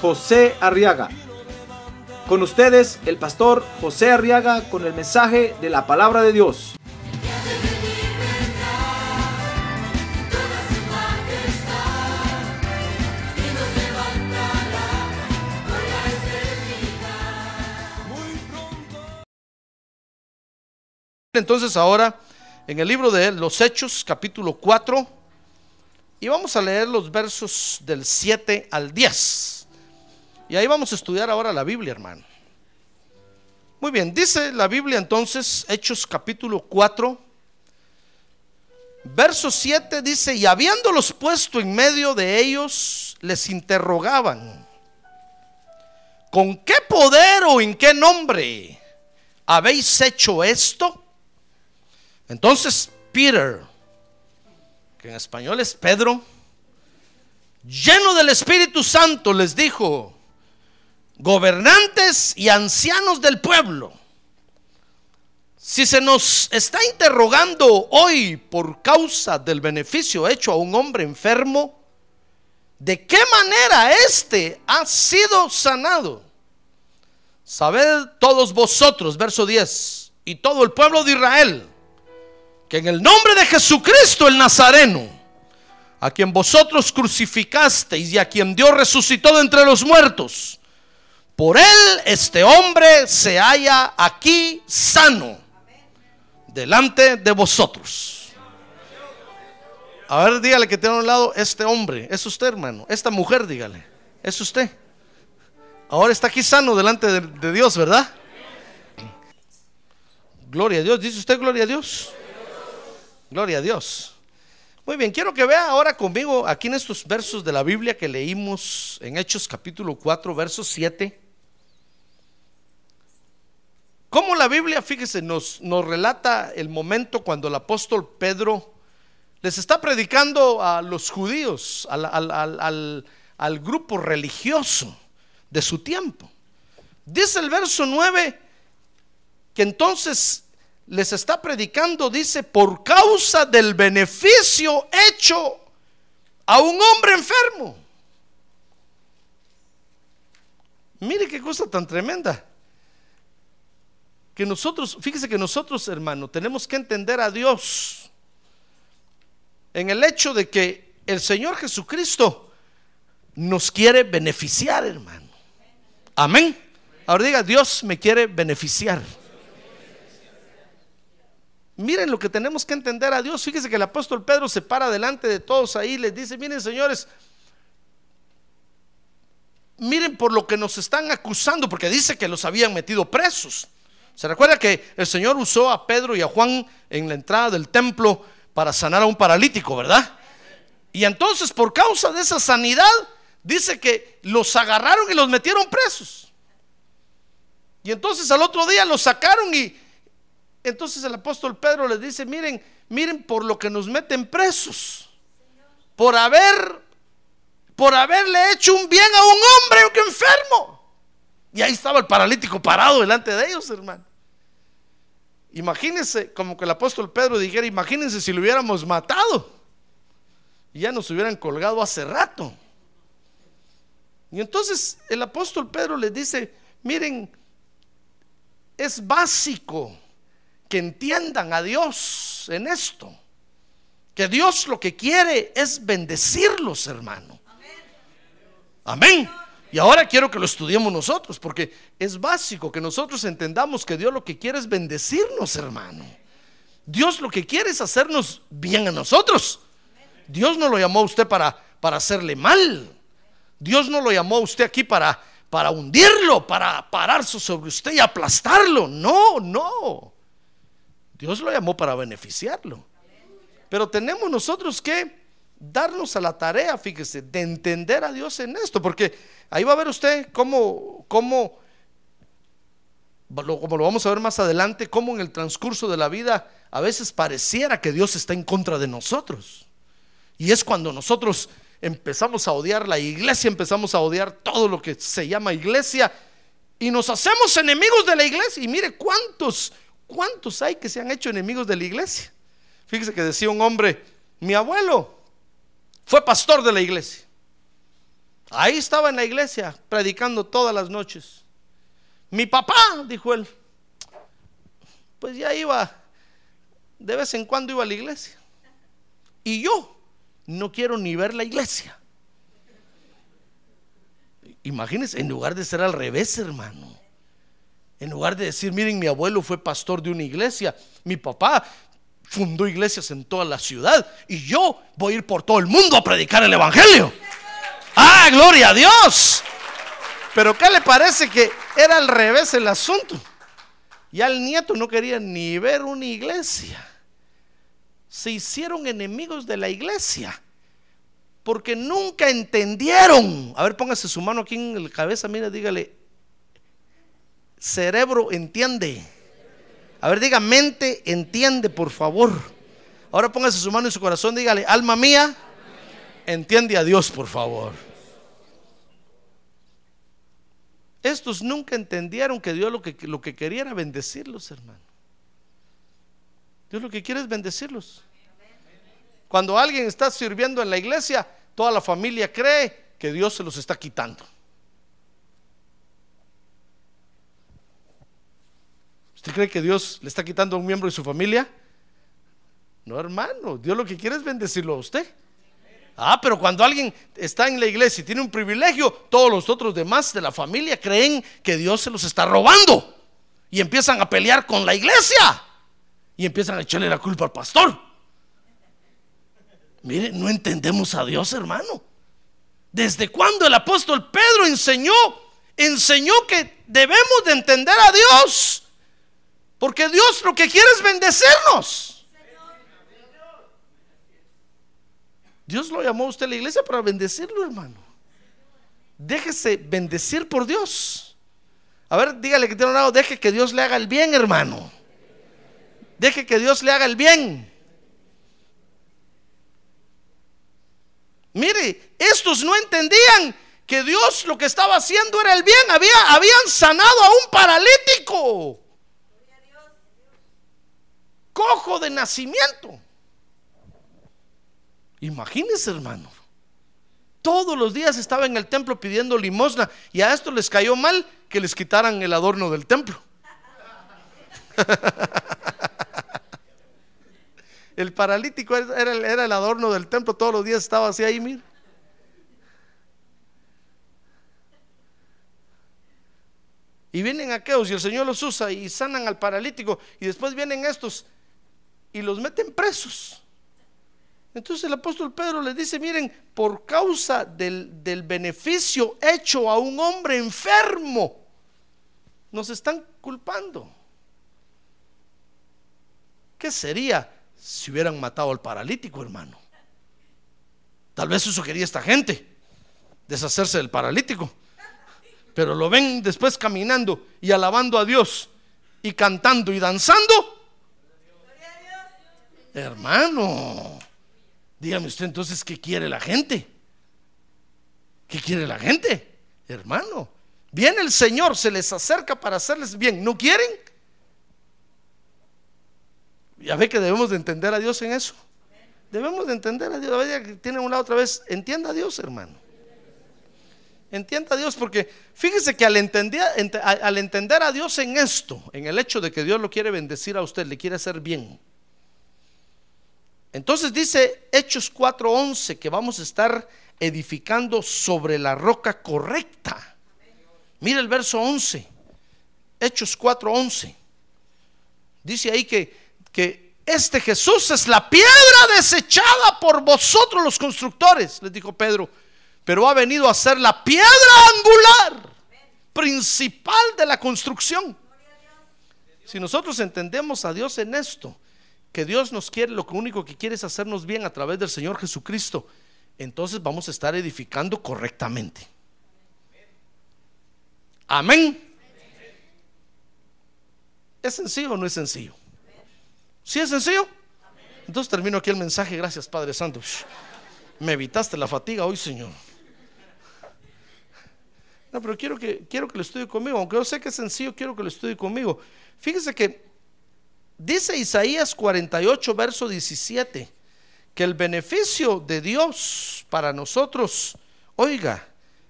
José Arriaga. Con ustedes, el pastor José Arriaga con el mensaje de la palabra de Dios. Entonces ahora en el libro de los Hechos, capítulo 4, y vamos a leer los versos del 7 al 10. Y ahí vamos a estudiar ahora la Biblia, hermano. Muy bien, dice la Biblia entonces, Hechos capítulo 4, verso 7 dice, y habiéndolos puesto en medio de ellos, les interrogaban, ¿con qué poder o en qué nombre habéis hecho esto? Entonces Peter, que en español es Pedro, lleno del Espíritu Santo, les dijo, gobernantes y ancianos del pueblo, si se nos está interrogando hoy por causa del beneficio hecho a un hombre enfermo, ¿de qué manera éste ha sido sanado? Sabed todos vosotros, verso 10, y todo el pueblo de Israel, que en el nombre de Jesucristo el Nazareno, a quien vosotros crucificasteis y a quien Dios resucitó de entre los muertos, por él este hombre se halla aquí sano delante de vosotros. A ver, dígale que tiene a un lado este hombre, es usted hermano, esta mujer, dígale, es usted. Ahora está aquí sano delante de, de Dios, ¿verdad? Gloria a Dios, dice usted gloria a Dios. Gloria a Dios. Muy bien, quiero que vea ahora conmigo aquí en estos versos de la Biblia que leímos en Hechos capítulo 4, verso 7. Cómo la Biblia, fíjese, nos, nos relata el momento cuando el apóstol Pedro les está predicando a los judíos, al, al- al- al- grupo religioso de su tiempo. Dice el verso 9 que entonces les está predicando, dice, por causa del beneficio hecho a un hombre enfermo. Mire qué cosa tan tremenda. Que nosotros, fíjese que nosotros, hermano, tenemos que entender a Dios en el hecho de que el Señor Jesucristo nos quiere beneficiar, hermano. Amén. Ahora diga, Dios me quiere beneficiar. Miren lo que tenemos que entender a Dios. Fíjese que el apóstol Pedro se para delante de todos ahí y les dice, miren señores, miren por lo que nos están acusando, porque dice que los habían metido presos. Se recuerda que el Señor usó a Pedro y a Juan en la entrada del templo para sanar a un paralítico, ¿verdad? Y entonces por causa de esa sanidad, dice que los agarraron y los metieron presos. Y entonces al otro día los sacaron y entonces el apóstol Pedro les dice, miren, miren por lo que nos meten presos. Por haber, por haberle hecho un bien a un hombre que enfermo. Y ahí estaba el paralítico parado delante de ellos, hermano. Imagínense, como que el apóstol Pedro dijera, imagínense si lo hubiéramos matado. Y ya nos hubieran colgado hace rato. Y entonces el apóstol Pedro les dice, miren, es básico que entiendan a Dios en esto. Que Dios lo que quiere es bendecirlos, hermano. Amén. Y ahora quiero que lo estudiemos nosotros, porque es básico que nosotros entendamos que Dios lo que quiere es bendecirnos, hermano. Dios lo que quiere es hacernos bien a nosotros. Dios no lo llamó a usted para, para hacerle mal. Dios no lo llamó a usted aquí para, para hundirlo, para pararse sobre usted y aplastarlo. No, no. Dios lo llamó para beneficiarlo. Pero tenemos nosotros que darnos a la tarea, fíjese, de entender a Dios en esto, porque ahí va a ver usted cómo, cómo, como lo vamos a ver más adelante, cómo en el transcurso de la vida a veces pareciera que Dios está en contra de nosotros. Y es cuando nosotros empezamos a odiar la iglesia, empezamos a odiar todo lo que se llama iglesia y nos hacemos enemigos de la iglesia. Y mire cuántos, cuántos hay que se han hecho enemigos de la iglesia. Fíjese que decía un hombre, mi abuelo fue pastor de la iglesia. Ahí estaba en la iglesia predicando todas las noches. Mi papá, dijo él, pues ya iba, de vez en cuando iba a la iglesia. Y yo no quiero ni ver la iglesia. Imagínense, en lugar de ser al revés, hermano. En lugar de decir, miren, mi abuelo fue pastor de una iglesia, mi papá fundó iglesias en toda la ciudad y yo voy a ir por todo el mundo a predicar el Evangelio. Ah, gloria a Dios. Pero ¿qué le parece que era al revés el asunto? Ya el nieto no quería ni ver una iglesia. Se hicieron enemigos de la iglesia porque nunca entendieron. A ver, póngase su mano aquí en la cabeza, mira, dígale, cerebro entiende. A ver, diga, mente entiende, por favor. Ahora póngase su mano en su corazón, dígale, alma mía, entiende a Dios, por favor. Estos nunca entendieron que Dios lo que, lo que quería era bendecirlos, hermano. Dios lo que quiere es bendecirlos. Cuando alguien está sirviendo en la iglesia, toda la familia cree que Dios se los está quitando. ¿Usted cree que Dios le está quitando a un miembro de su familia? No, hermano, Dios lo que quiere es bendecirlo a usted. Ah, pero cuando alguien está en la iglesia y tiene un privilegio, todos los otros demás de la familia creen que Dios se los está robando y empiezan a pelear con la iglesia y empiezan a echarle la culpa al pastor. Mire, no entendemos a Dios, hermano. ¿Desde cuándo el apóstol Pedro enseñó? Enseñó que debemos de entender a Dios. Porque Dios lo que quiere es bendecirnos. Dios lo llamó a usted a la iglesia para bendecirlo, hermano. Déjese bendecir por Dios. A ver, dígale que tiene un lado, deje que Dios le haga el bien, hermano. Deje que Dios le haga el bien. Mire, estos no entendían que Dios lo que estaba haciendo era el bien. Había, habían sanado a un paralítico cojo de nacimiento. Imagínense, hermano. Todos los días estaba en el templo pidiendo limosna y a esto les cayó mal que les quitaran el adorno del templo. El paralítico era, el adorno del templo, todos los días estaba así ahí, mira. Y vienen aquellos y el Señor los usa y sanan al paralítico. Y después vienen estos y los meten presos. Entonces el apóstol Pedro les dice, miren, por causa del, del, beneficio hecho a un hombre enfermo, nos están culpando. ¿Qué sería si hubieran matado al paralítico, hermano? Tal vez eso quería esta gente, deshacerse del paralítico. Pero lo ven después caminando y alabando a Dios y cantando y danzando Hermano, dígame usted entonces qué quiere la gente. ¿Qué quiere la gente? Hermano, viene el Señor, se les acerca para hacerles bien. ¿No quieren? Ya ve que debemos de entender a Dios en eso. Debemos de entender a Dios. A ver, que tiene un lado otra vez. Entienda a Dios, hermano. Entienda a Dios, porque fíjese que al entender, al entender a Dios en esto, en el hecho de que Dios lo quiere bendecir a usted, le quiere hacer bien, entonces dice Hechos 4:11 que vamos a estar edificando sobre la roca correcta. Mira el verso 11. Hechos 4:11. Dice ahí que, que este Jesús es la piedra desechada por vosotros los constructores, les dijo Pedro, pero ha venido a ser la piedra angular principal de la construcción. Si nosotros entendemos a Dios en esto, que Dios nos quiere, lo único que quiere es hacernos bien a través del Señor Jesucristo, entonces vamos a estar edificando correctamente. Amén. ¿Es sencillo o no es sencillo? ¿Sí es sencillo? Entonces termino aquí el mensaje. Gracias, Padre Santo. Me evitaste la fatiga hoy, Señor. No, pero quiero que, quiero que lo estudie conmigo. Aunque yo sé que es sencillo, quiero que lo estudie conmigo. Fíjese que dice Isaías 48, verso 17, que el beneficio de Dios para nosotros, oiga,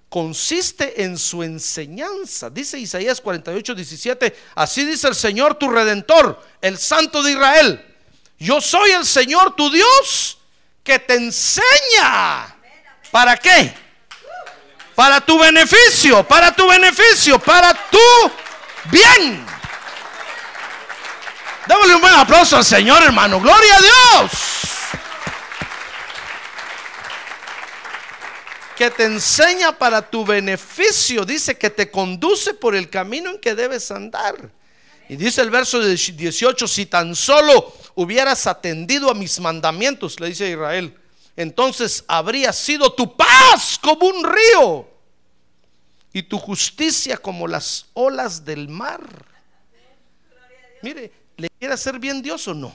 consiste en su enseñanza. Dice Isaías 48, 17, así dice el Señor tu redentor, el Santo de Israel. Yo soy el Señor tu Dios que te enseña. ¿Para qué? para tu beneficio, para tu beneficio, para tu bien. Démosle un buen aplauso al Señor, hermano. Gloria a Dios. Que te enseña para tu beneficio. Dice que te conduce por el camino en que debes andar. Y dice el verso 18, si tan solo hubieras atendido a mis mandamientos, le dice Israel entonces habría sido tu paz como un río y tu justicia como las olas del mar. Mire, ¿le quiere hacer bien Dios o no?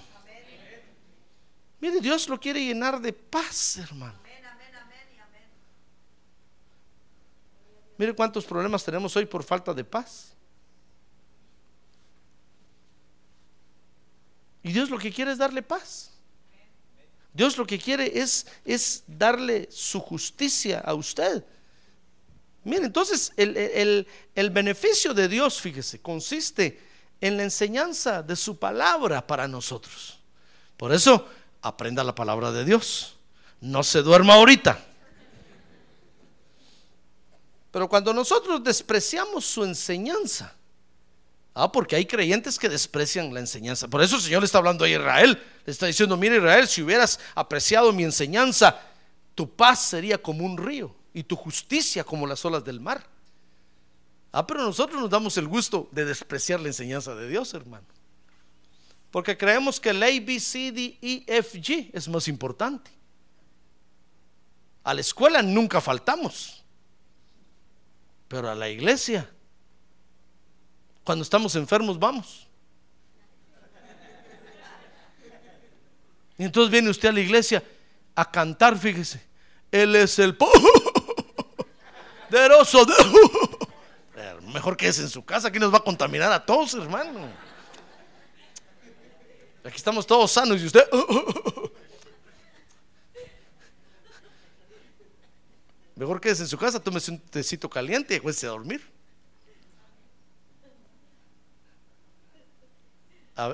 Mire, Dios lo quiere llenar de paz, hermano. Mire cuántos problemas tenemos hoy por falta de paz. Y Dios lo que quiere es darle paz. Dios lo que quiere es, es darle su justicia a usted. Mire, entonces el, el, beneficio de Dios, fíjese, consiste en la enseñanza de su palabra para nosotros. Por eso, aprenda la palabra de Dios. No se duerma ahorita. Pero cuando nosotros despreciamos su enseñanza, ah, porque hay creyentes que desprecian la enseñanza. Por eso el Señor está hablando a Israel. Le está diciendo, mira Israel, si hubieras apreciado mi enseñanza, tu paz sería como un río y tu justicia como las olas del mar. Ah, pero nosotros nos damos el gusto de despreciar la enseñanza de Dios, hermano. Porque creemos que el A, B, C, D, E, F, G es más importante. A la escuela nunca faltamos. Pero a la iglesia, cuando estamos enfermos, vamos. Y entonces viene usted a la iglesia a cantar, fíjese. Él es el poderoso. Mejor que es en su casa, aquí nos va a contaminar a todos, hermano. Aquí estamos todos sanos y usted. Mejor que en su casa, tómese un tecito caliente y acuérdese a dormir.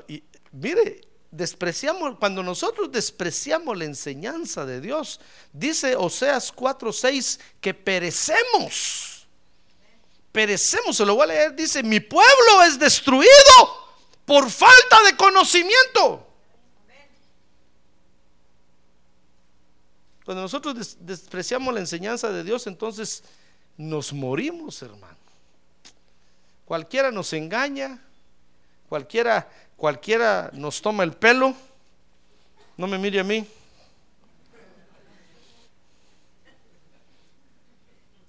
y, mire, despreciamos, cuando nosotros despreciamos la enseñanza de Dios, dice Oseas 4:6 que perecemos. Perecemos, se lo voy a leer, dice, mi pueblo es destruido por falta de conocimiento. Cuando nosotros despreciamos la enseñanza de Dios, entonces nos morimos, hermano. Cualquiera nos engaña, cualquiera cualquiera nos toma el pelo, no me mire a mí.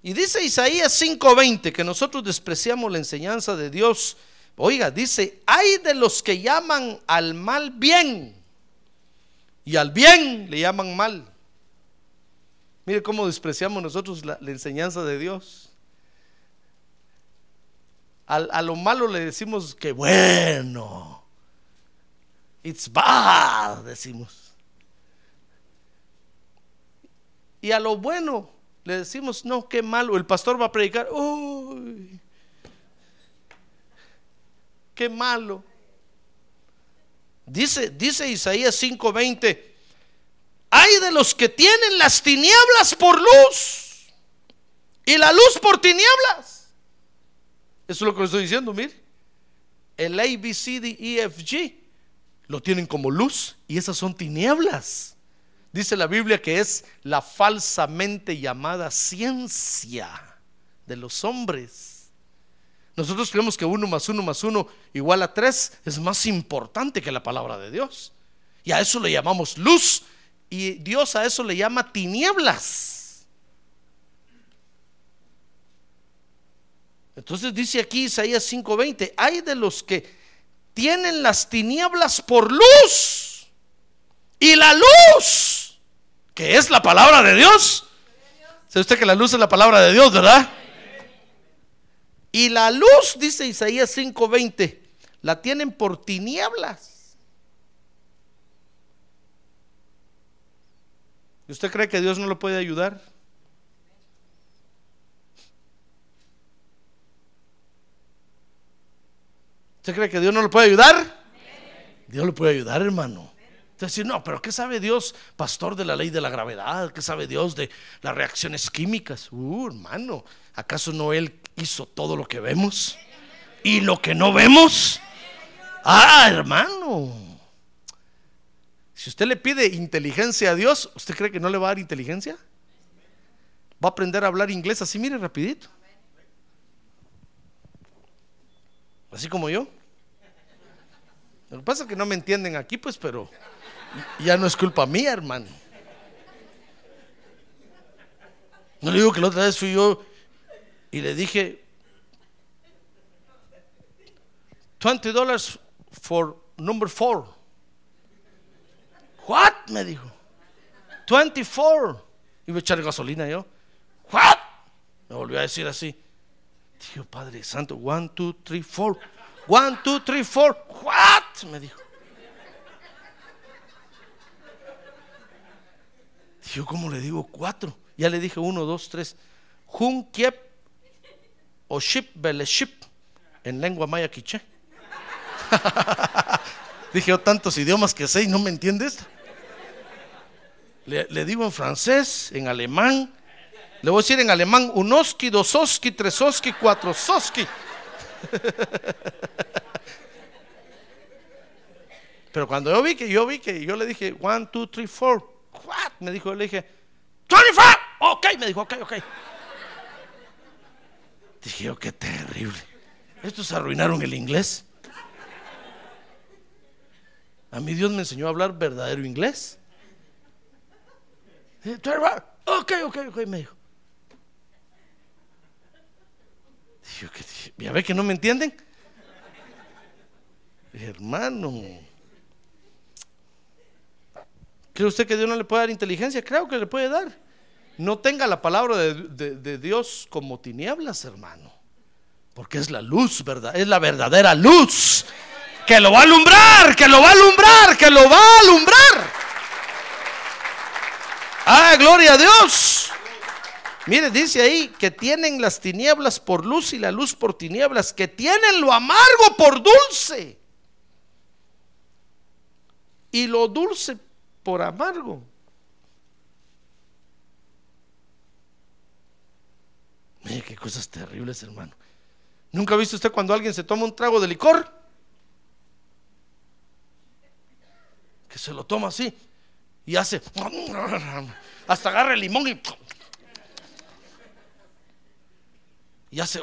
Y dice Isaías 5:20 que nosotros despreciamos la enseñanza de Dios. Oiga, dice, hay de los que llaman al mal bien y al bien le llaman mal. Mire cómo despreciamos nosotros la, enseñanza de Dios. a lo malo le decimos que bueno. It's bad, decimos. Y a lo bueno le decimos, no, qué malo. El pastor va a predicar, uy, qué malo. Dice, dice Isaías 5:20, hay de los que tienen las tinieblas por luz y la luz por tinieblas. Eso es lo que le estoy diciendo, mire. El A, B, C, D, E, F, G lo tienen como luz y esas son tinieblas. Dice la Biblia que es la falsamente llamada ciencia de los hombres. Nosotros creemos que uno más uno más uno igual a tres es más importante que la palabra de Dios. Y a eso le llamamos luz. Y Dios a eso le llama tinieblas. Entonces dice aquí Isaías 5:20, hay de los que tienen las tinieblas por luz. Y la luz, que es la palabra de Dios. ¿Sabe usted que la luz es la palabra de Dios, verdad? Y la luz, dice Isaías 5:20, la tienen por tinieblas. ¿Y usted cree que Dios no lo puede ayudar? ¿Usted cree que Dios no lo puede ayudar? Dios lo puede ayudar, hermano. Entonces, no, pero ¿qué sabe Dios, pastor de la ley de la gravedad? ¿Qué sabe Dios de las reacciones químicas? Uh, hermano, ¿acaso no Él hizo todo lo que vemos? ¿Y lo que no vemos? Ah, hermano. Si usted le pide inteligencia a Dios, ¿usted cree que no le va a dar inteligencia? Va a aprender a hablar inglés así, mire, rapidito. Así como yo. Lo que pasa es que no me entienden aquí, pues, pero ya no es culpa mía, hermano. No le digo que la otra vez fui yo y le dije 20 dólares for number four. What? Me dijo. 24. Iba a echar gasolina yo. What? Me volvió a decir así. Dijo, Padre Santo, one, two, three, four. One, two, three, four. What? Me dijo. Yo, ¿cómo le digo cuatro? Ya le dije uno, dos, tres. Jun, kiep o ship, beleship en lengua maya quiche. dije yo tantos idiomas que sé y no me entiendes. Le, le, digo en francés, en alemán. Le voy a decir en alemán unoski, dososki, tresoski, cuatrososki. Pero cuando yo vi que yo vi que yo le dije one, two, three, four. What? Me dijo, le dije, 25. Ok, me dijo, ok, ok. Dije yo, qué terrible. Estos arruinaron el inglés. A mí Dios me enseñó a hablar verdadero inglés. Ok, ok, ok, me dijo. Dije, ¿ya ve que no me entienden? Hermano. ¿Cree usted que Dios no le puede dar inteligencia? Creo que le puede dar. No tenga la palabra de, de, de, Dios como tinieblas, hermano. Porque es la luz, ¿verdad? Es la verdadera luz. Que lo va a alumbrar, que lo va a alumbrar, que lo va a alumbrar. Ah, gloria a Dios. Mire, dice ahí que tienen las tinieblas por luz y la luz por tinieblas, que tienen lo amargo por dulce y lo dulce por amargo. Mire qué cosas terribles, hermano. ¿Nunca ha visto usted cuando alguien se toma un trago de licor? Que se lo toma así y hace, hasta agarra el limón y, y hace.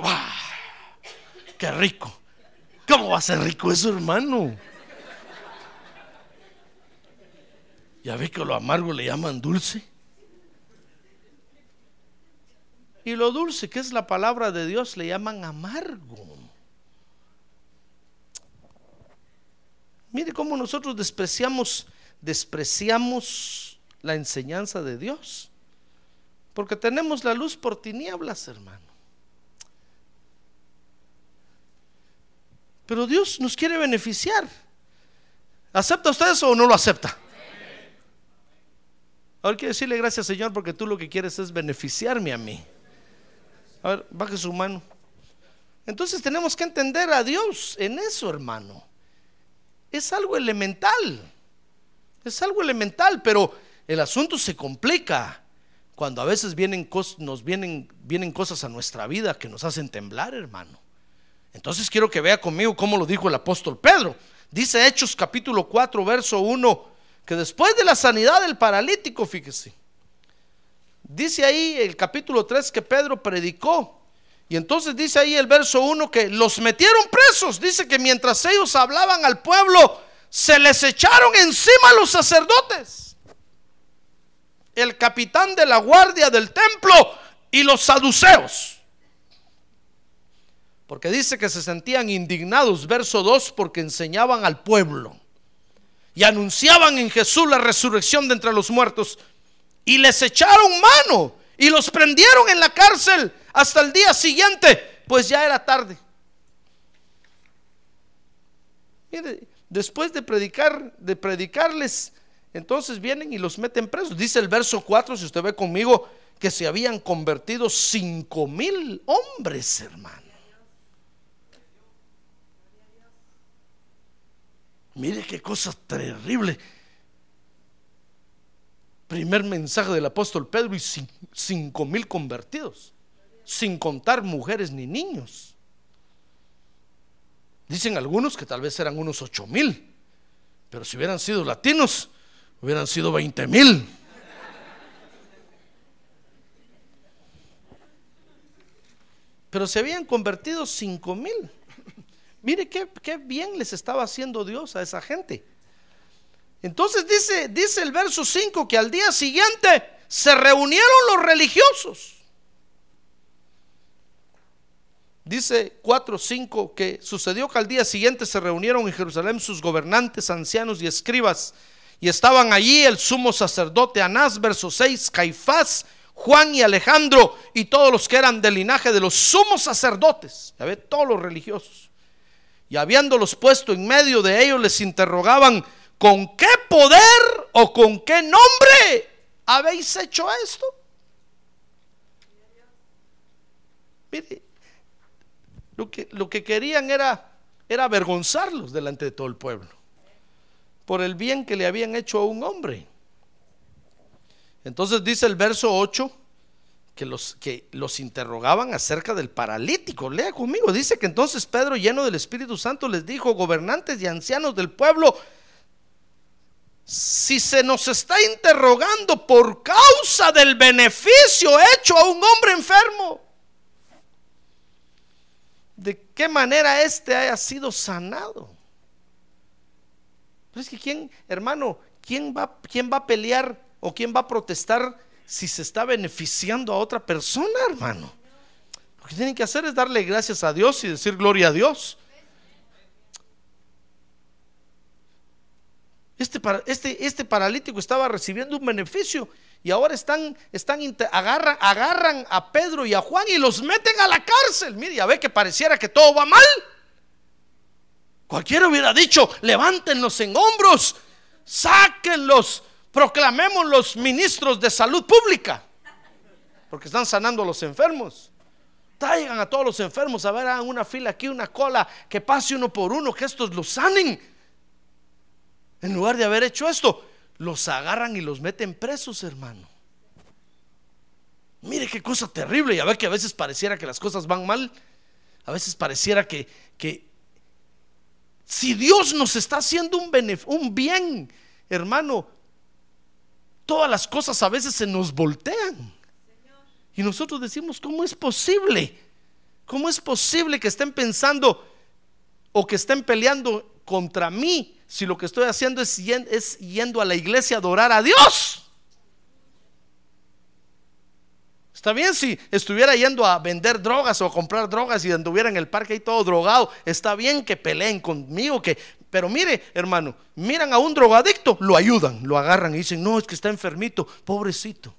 ¡Qué rico! ¿Cómo va a ser rico eso, hermano? Ya ve que lo amargo le llaman dulce. Y lo dulce, que es la palabra de Dios, le llaman amargo. Mire cómo nosotros despreciamos, despreciamos la enseñanza de Dios. Porque tenemos la luz por tinieblas, hermano. Pero Dios nos quiere beneficiar. ¿Acepta usted eso o no lo acepta? Ahora quiero decirle gracias Señor porque tú lo que quieres es beneficiarme a mí. A ver, baje su mano. Entonces tenemos que entender a Dios en eso, hermano. Es algo elemental. Es algo elemental, pero el asunto se complica cuando a veces vienen nos vienen, vienen cosas a nuestra vida que nos hacen temblar, hermano. Entonces quiero que vea conmigo cómo lo dijo el apóstol Pedro. Dice Hechos capítulo 4, verso 1 que después de la sanidad del paralítico, fíjese, dice ahí el capítulo 3 que Pedro predicó. Y entonces dice ahí el verso 1 que los metieron presos. Dice que mientras ellos hablaban al pueblo, se les echaron encima los sacerdotes, el capitán de la guardia del templo y los saduceos. Porque dice que se sentían indignados, verso 2, porque enseñaban al pueblo y anunciaban en Jesús la resurrección de entre los muertos y les echaron mano y los prendieron en la cárcel hasta el día siguiente, pues ya era tarde. Mire, después de predicar, de predicarles, entonces vienen y los meten presos. Dice el verso 4, si usted ve conmigo, que se habían convertido cinco mil hombres, hermano. Mire qué cosa terrible. Primer mensaje del apóstol Pedro y cinco mil convertidos, sin contar mujeres ni niños. Dicen algunos que tal vez eran unos ocho mil, pero si hubieran sido latinos, hubieran sido veinte mil. Pero se habían convertido cinco mil. Mire qué, bien les estaba haciendo Dios a esa gente. Entonces dice, dice el verso 5 que al día siguiente se reunieron los religiosos. Dice 4, 5 que sucedió que al día siguiente se reunieron en Jerusalén sus gobernantes, ancianos y escribas. Y estaban allí el sumo sacerdote Anás, verso 6, Caifás, Juan y Alejandro y todos los que eran del linaje de los sumos sacerdotes. Ya ve, todos los religiosos. Y habiéndolos puesto en medio de ellos, les interrogaban, ¿con qué poder o con qué nombre habéis hecho esto? Mire, lo que, lo que querían era, era avergonzarlos delante de todo el pueblo por el bien que le habían hecho a un hombre. Entonces dice el verso 8 que los, que los interrogaban acerca del paralítico. Lea conmigo, dice que entonces Pedro, lleno del Espíritu Santo, les dijo, gobernantes y ancianos del pueblo, si se nos está interrogando por causa del beneficio hecho a un hombre enfermo, de qué manera éste haya sido sanado. Pero es que quién, hermano, quién va, quién va a pelear o quién va a protestar si se está beneficiando a otra persona, hermano. Lo que tienen que hacer es darle gracias a Dios y decir gloria a Dios. Este, este, este paralítico estaba recibiendo un beneficio y ahora están, están agarran, agarran a Pedro y a Juan y los meten a la cárcel. Mire, ya ve que pareciera que todo va mal. Cualquiera hubiera dicho, levántenlos en hombros, sáquenlos, proclamemos los ministros de salud pública, porque están sanando a los enfermos. Traigan a todos los enfermos a ver, hagan una fila aquí, una cola, que pase uno por uno, que estos los sanen. En lugar de haber hecho esto, los agarran y los meten presos, hermano. Mire qué cosa terrible. Y a ver que a veces pareciera que las cosas van mal. A veces pareciera que, que si Dios nos está haciendo un, un bien, hermano, todas las cosas a veces se nos voltean. Y nosotros decimos, ¿cómo es posible? ¿Cómo es posible que estén pensando o que estén peleando contra mí si lo que estoy haciendo es, yendo a la iglesia a adorar a Dios? Está bien si estuviera yendo a vender drogas o a comprar drogas y anduviera en el parque ahí todo drogado. Está bien que peleen conmigo, que pero mire, hermano, miran a un drogadicto, lo ayudan, lo agarran y dicen, no, es que está enfermito, pobrecito.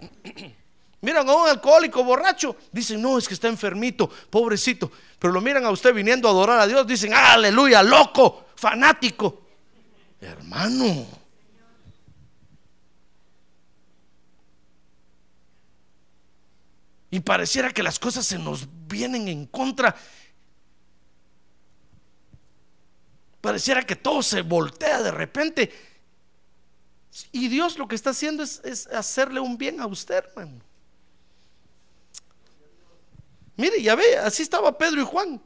Miran a un alcohólico borracho, dicen, no, es que está enfermito, pobrecito. Pero lo miran a usted viniendo a adorar a Dios, dicen, aleluya, loco, fanático. Hermano. Y pareciera que las cosas se nos vienen en contra Pareciera que todo se voltea de repente. Y Dios lo que está haciendo es, hacerle un bien a usted, hermano. Mire, ya ve, así estaba Pedro y Juan.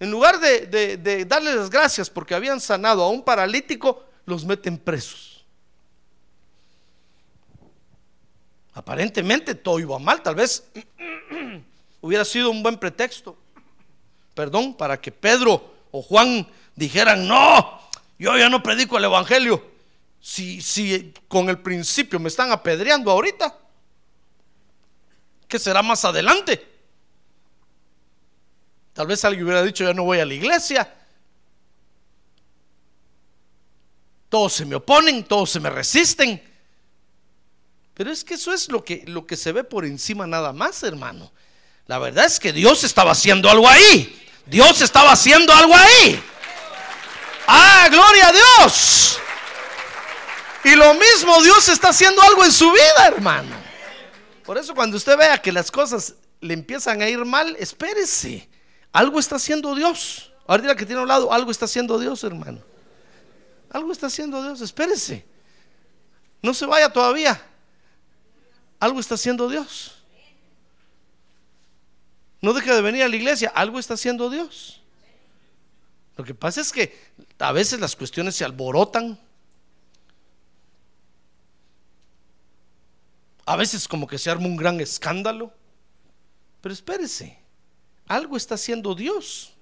En lugar de, de, darles las gracias porque habían sanado a un paralítico, los meten presos. Aparentemente todo iba mal, tal vez hubiera sido un buen pretexto, perdón, para que Pedro o Juan dijeran, no, yo ya no predico el Evangelio. Si, si con el principio me están apedreando ahorita, ¿qué será más adelante? Tal vez alguien hubiera dicho, ya no voy a la iglesia. Todos se me oponen, todos se me resisten. Pero es que eso es lo que, lo que se ve por encima nada más, hermano. La verdad es que Dios estaba haciendo algo ahí. Dios estaba haciendo algo ahí. Ah, gloria a Dios. Y lo mismo Dios está haciendo algo en su vida, hermano. Por eso cuando usted vea que las cosas le empiezan a ir mal, espérese. Algo está haciendo Dios. Ahorita que tiene a un lado, algo está haciendo Dios, hermano. Algo está haciendo Dios, espérese. No se vaya todavía. Algo está haciendo Dios. No deje de venir a la iglesia, algo está haciendo Dios. Lo que pasa es que a veces las cuestiones se alborotan. A veces como que se arma un gran escándalo. Pero espérese, algo está haciendo Dios.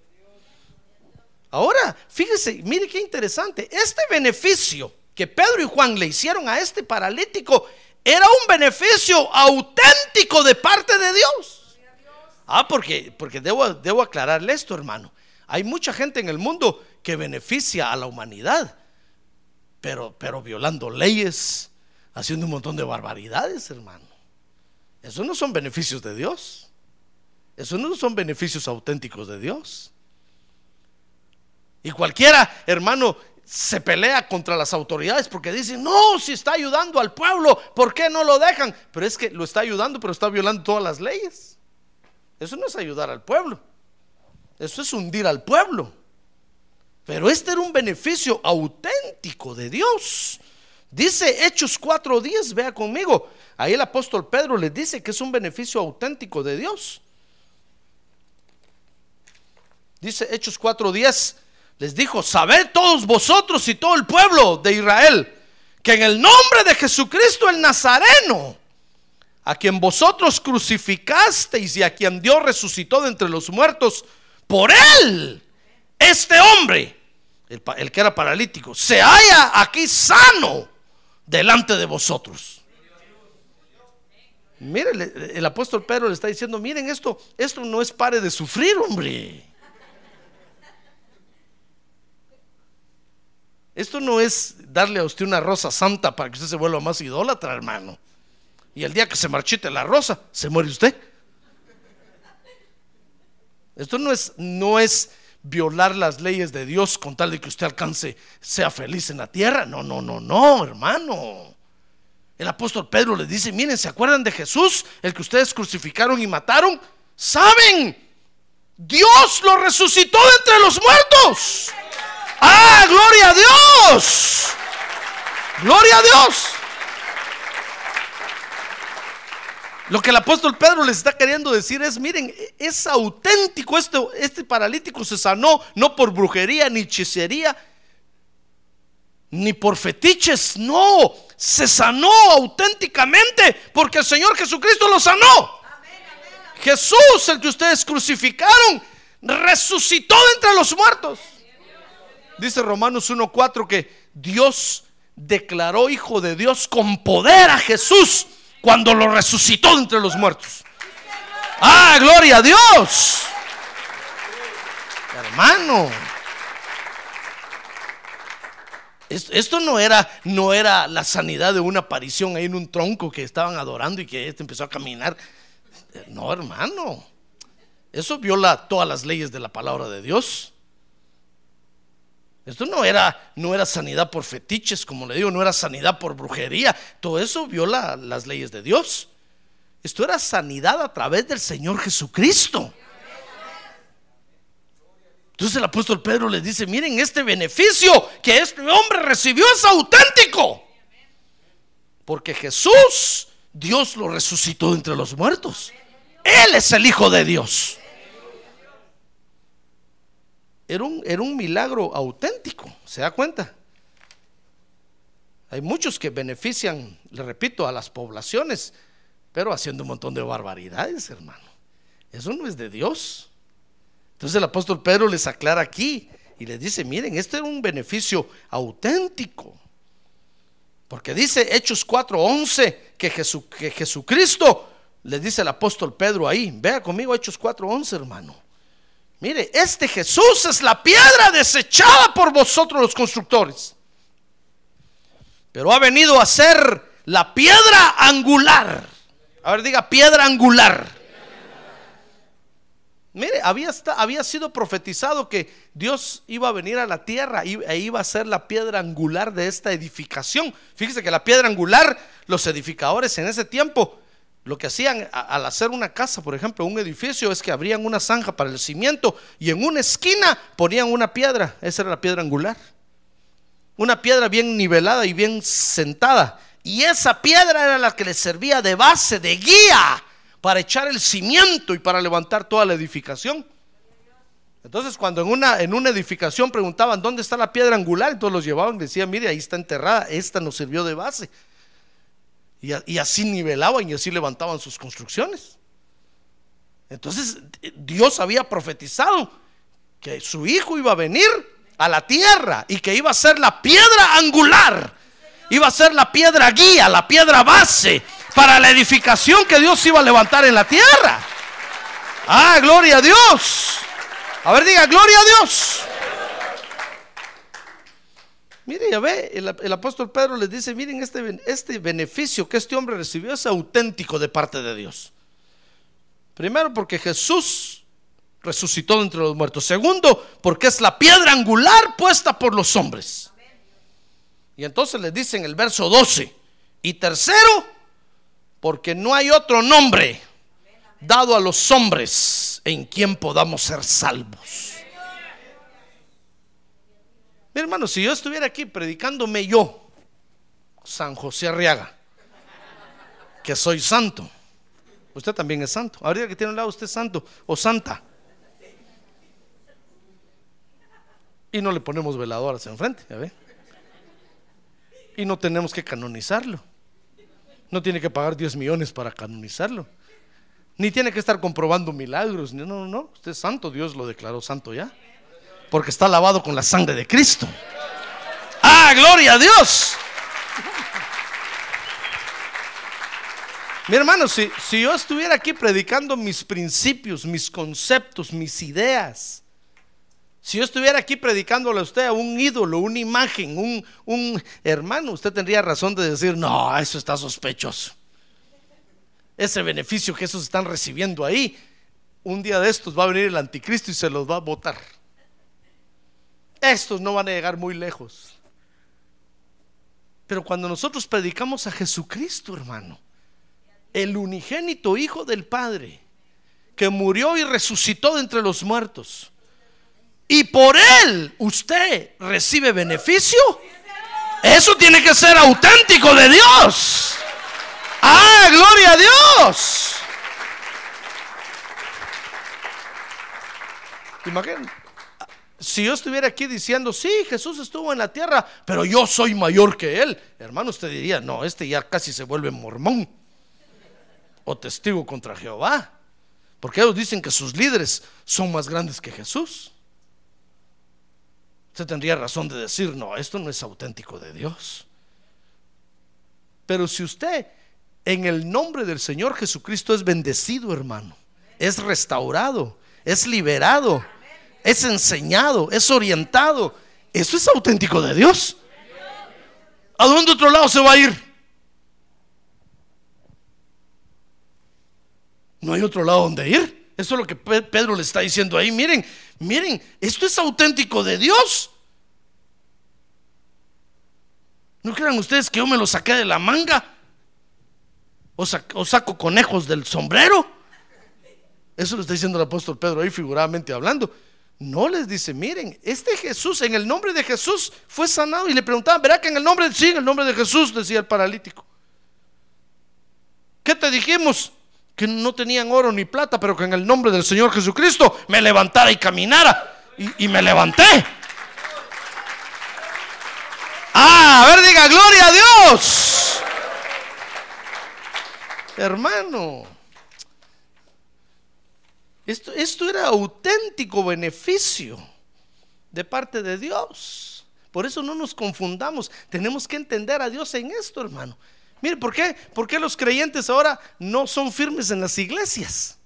Ahora, fíjese, mire qué interesante. Este beneficio que Pedro y Juan le hicieron a este paralítico era un beneficio auténtico de parte de Dios. Ah, porque, porque debo, debo aclararle esto, hermano. Hay mucha gente en el mundo que beneficia a la humanidad, pero, pero violando leyes, haciendo un montón de barbaridades, hermano. Esos no son beneficios de Dios. Esos no son beneficios auténticos de Dios. Y cualquiera, hermano, se pelea contra las autoridades porque dicen, no, si está ayudando al pueblo, ¿por qué no lo dejan? Pero es que lo está ayudando, pero está violando todas las leyes. Eso no es ayudar al pueblo. Eso es hundir al pueblo. Pero este era un beneficio auténtico de Dios. Dice Hechos 4:10, vea conmigo. Ahí el apóstol Pedro les dice que es un beneficio auténtico de Dios. Dice Hechos 4:10, les dijo, sabed todos vosotros y todo el pueblo de Israel, que en el nombre de Jesucristo el Nazareno, a quien vosotros crucificasteis y a quien Dios resucitó de entre los muertos, por él, este hombre, el, que era paralítico, se halla aquí sano delante de vosotros. Miren, el apóstol Pedro le está diciendo, miren esto, esto no es pare de sufrir, hombre. Esto no es darle a usted una rosa santa para que usted se vuelva más idólatra, hermano. Y el día que se marchite la rosa, se muere usted. Esto no es, no es violar las leyes de Dios con tal de que usted alcance, sea feliz en la tierra. No, no, no, no, hermano. El apóstol Pedro le dice, miren, ¿se acuerdan de Jesús, el que ustedes crucificaron y mataron? ¿Saben? Dios lo resucitó de entre los muertos. ¡Ah, gloria a Dios! ¡Gloria a Dios! Lo que el apóstol Pedro les está queriendo decir es, miren, es auténtico esto, este paralítico se sanó no por brujería ni hechicería, ni por fetiches, no, se sanó auténticamente porque el Señor Jesucristo lo sanó. Jesús, el que ustedes crucificaron, resucitó de entre los muertos. Dice Romanos 1.4 que Dios declaró hijo de Dios con poder a Jesús cuando lo resucitó entre los muertos. Ah, gloria a Dios. Hermano. Esto no era, no era la sanidad de una aparición ahí en un tronco que estaban adorando y que este empezó a caminar. No, hermano. Eso viola todas las leyes de la palabra de Dios. Esto no era, no era sanidad por fetiches, como le digo, no era sanidad por brujería. Todo eso viola las leyes de Dios. Esto era sanidad a través del Señor Jesucristo. Entonces el apóstol Pedro les dice, miren, este beneficio que este hombre recibió es auténtico. Porque Jesús, Dios lo resucitó entre los muertos. Él es el Hijo de Dios. Era un, milagro auténtico, ¿se da cuenta? Hay muchos que benefician, le repito, a las poblaciones, pero haciendo un montón de barbaridades, hermano. Eso no es de Dios. Entonces el apóstol Pedro les aclara aquí, Y les dice, miren, este es un beneficio auténtico. Porque dice Hechos 4:11 que, que Jesucristo, le dice el apóstol Pedro ahí, vea conmigo Hechos 4:11 hermano. Mire, este Jesús es la piedra desechada por vosotros los constructores. Pero ha venido a ser la piedra angular. A ver, diga piedra angular. Mire, había, había sido profetizado que Dios iba a venir a la tierra e iba a ser la piedra angular de esta edificación. Fíjese que la piedra angular, los edificadores en ese tiempo, lo que hacían al hacer una casa, por ejemplo, un edificio, es que abrían una zanja para el cimiento y en una esquina ponían una piedra. Esa era la piedra angular. Una piedra bien nivelada y bien sentada. Y esa piedra era la que les servía de base, de guía para echar el cimiento y para levantar toda la edificación. Entonces, cuando en una, en una edificación preguntaban dónde está la piedra angular, entonces los llevaban y decían, mire, ahí está enterrada, esta nos sirvió de base. Y, así nivelaban y así levantaban sus construcciones. Entonces, Dios había profetizado que su hijo iba a venir a la tierra y que iba a ser la piedra angular, iba a ser la piedra guía, la piedra base para la edificación que Dios iba a levantar en la tierra. Ah, gloria a Dios. A ver, diga, gloria a Dios. Mire, ya ve, el, apóstol Pedro les dice, miren, este, este beneficio que este hombre recibió es auténtico de parte de Dios. Primero, porque Jesús resucitó entre los muertos. Segundo, porque es la piedra angular puesta por los hombres. Y entonces les dice en el verso 12. Y tercero, porque no hay otro nombre dado a los hombres en quien podamos ser salvos. Mi hermano, si yo estuviera aquí predicándome yo, San José Arriaga, que soy santo, usted también es santo. Ahorita que tiene un lado usted es santo o santa. Y no le ponemos veladoras enfrente, ¿ya ve? Y no tenemos que canonizarlo. No tiene que pagar 10 millones para canonizarlo. Ni tiene que estar comprobando milagros. No, no, no. Usted es santo. Dios lo declaró santo ya. Porque está lavado con la sangre de Cristo. ¡Ah, gloria a Dios! Mi hermano, si, si yo estuviera aquí predicando mis principios, mis conceptos, mis ideas, si yo estuviera aquí predicándole a usted a un ídolo, una imagen, un, un hermano, usted tendría razón de decir, no, eso está sospechoso. Ese beneficio que esos están recibiendo ahí, un día de estos va a venir el anticristo y se los va a votar. Estos no van a llegar muy lejos. Pero cuando nosotros predicamos a Jesucristo, hermano, el unigénito Hijo del Padre, que murió y resucitó de entre los muertos, y por él usted recibe beneficio, eso tiene que ser auténtico de Dios. Ah, gloria a Dios. Imaginen, si yo estuviera aquí diciendo, sí, Jesús estuvo en la tierra, pero yo soy mayor que él, hermano, usted diría, no, este ya casi se vuelve mormón o testigo contra Jehová, porque ellos dicen que sus líderes son más grandes que Jesús. Usted tendría razón de decir, no, esto no es auténtico de Dios. Pero si usted en el nombre del Señor Jesucristo es bendecido, hermano, es restaurado, es liberado, es enseñado, es orientado, eso es auténtico de Dios. ¿A dónde otro lado se va a ir? No hay otro lado donde ir. Eso es lo que Pedro le está diciendo ahí. Miren, miren, esto es auténtico de Dios. ¿No crean ustedes que yo me lo saqué de la manga? ¿O, saco conejos del sombrero? Eso lo está diciendo el apóstol Pedro ahí figuradamente hablando. No les dice, miren, este Jesús, en el nombre de Jesús fue sanado. Y le preguntaban, ¿verá que en el nombre de sí, en el nombre de Jesús, decía el paralítico? ¿Qué te dijimos? que no tenían oro ni plata, pero que en el nombre del Señor Jesucristo me levantara y caminara. Y, me levanté. Ah, a ver, diga, gloria a Dios. Hermano, esto, era auténtico beneficio. de parte de Dios. Por eso no nos confundamos. Tenemos que entender a Dios en esto, hermano. Mire, ¿por qué? ¿Por qué los creyentes ahora no son firmes en las iglesias?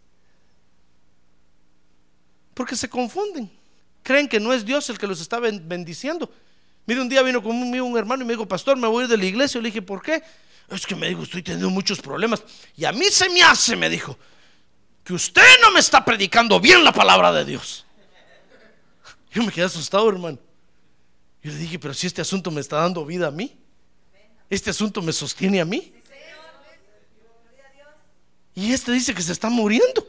Porque se confunden. Creen que no es Dios el que los está bendiciendo. Mire, un día vino conmigo un hermano y me dijo, pastor, me voy a ir de la iglesia. le dije, ¿por qué? Es que me dijo, estoy teniendo muchos problemas. Y a mí se me hace, me dijo, que usted no me está predicando bien la palabra de Dios. Yo me quedé asustado, hermano. Yo le dije, pero si este asunto me está dando vida a mí, este asunto me sostiene a mí. Y este dice que se está muriendo.